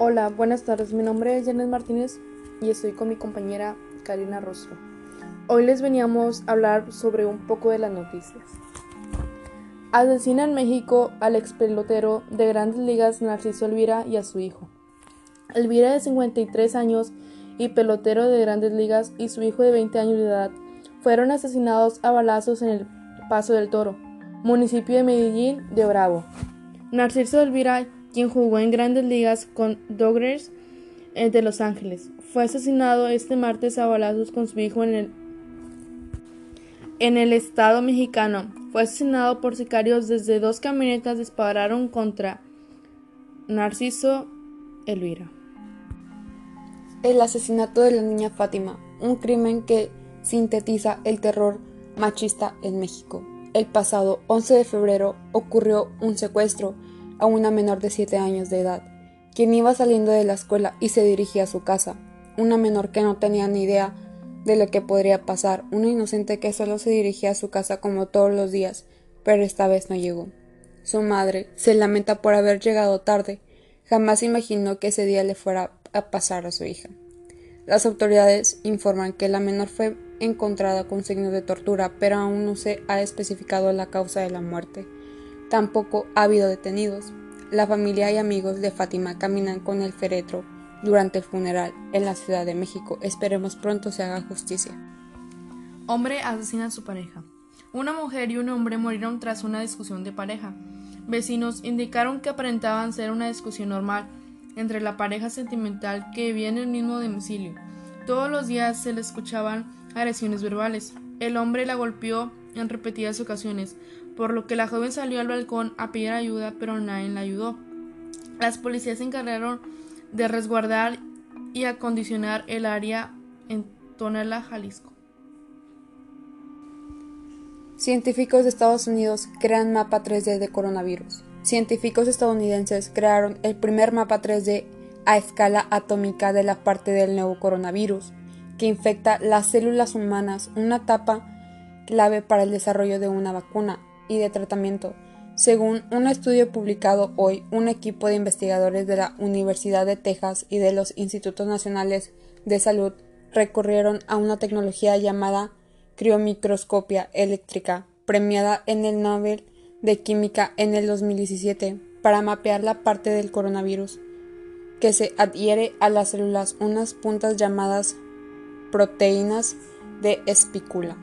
Hola, buenas tardes. Mi nombre es Janet Martínez y estoy con mi compañera Karina Rostro. Hoy les veníamos a hablar sobre un poco de las noticias. Asesina en México al ex pelotero de grandes ligas Narciso Elvira y a su hijo. Elvira de 53 años y pelotero de grandes ligas y su hijo de 20 años de edad fueron asesinados a balazos en el Paso del Toro, municipio de Medellín de Bravo. Narciso Elvira quien jugó en grandes ligas con Dodgers eh, de Los Ángeles. Fue asesinado este martes a balazos con su hijo en el, en el estado mexicano. Fue asesinado por sicarios desde dos camionetas dispararon contra Narciso Elvira. El asesinato de la niña Fátima, un crimen que sintetiza el terror machista en México. El pasado 11 de febrero ocurrió un secuestro a una menor de 7 años de edad, quien iba saliendo de la escuela y se dirigía a su casa, una menor que no tenía ni idea de lo que podría pasar, una inocente que solo se dirigía a su casa como todos los días, pero esta vez no llegó. Su madre se lamenta por haber llegado tarde, jamás imaginó que ese día le fuera a pasar a su hija. Las autoridades informan que la menor fue encontrada con signos de tortura, pero aún no se ha especificado la causa de la muerte. Tampoco ha habido detenidos. La familia y amigos de Fátima caminan con el féretro durante el funeral en la Ciudad de México. Esperemos pronto se haga justicia. Hombre asesina a su pareja. Una mujer y un hombre murieron tras una discusión de pareja. Vecinos indicaron que aparentaban ser una discusión normal entre la pareja sentimental que vivía en el mismo domicilio. Todos los días se le escuchaban agresiones verbales. El hombre la golpeó en repetidas ocasiones, por lo que la joven salió al balcón a pedir ayuda, pero nadie la ayudó. Las policías se encargaron de resguardar y acondicionar el área en Tonela, Jalisco. Científicos de Estados Unidos crean mapa 3D de coronavirus. Científicos estadounidenses crearon el primer mapa 3D a escala atómica de la parte del nuevo coronavirus, que infecta las células humanas, una etapa clave para el desarrollo de una vacuna y de tratamiento. Según un estudio publicado hoy, un equipo de investigadores de la Universidad de Texas y de los Institutos Nacionales de Salud recurrieron a una tecnología llamada criomicroscopia eléctrica, premiada en el Nobel de Química en el 2017, para mapear la parte del coronavirus que se adhiere a las células, unas puntas llamadas proteínas de espícula.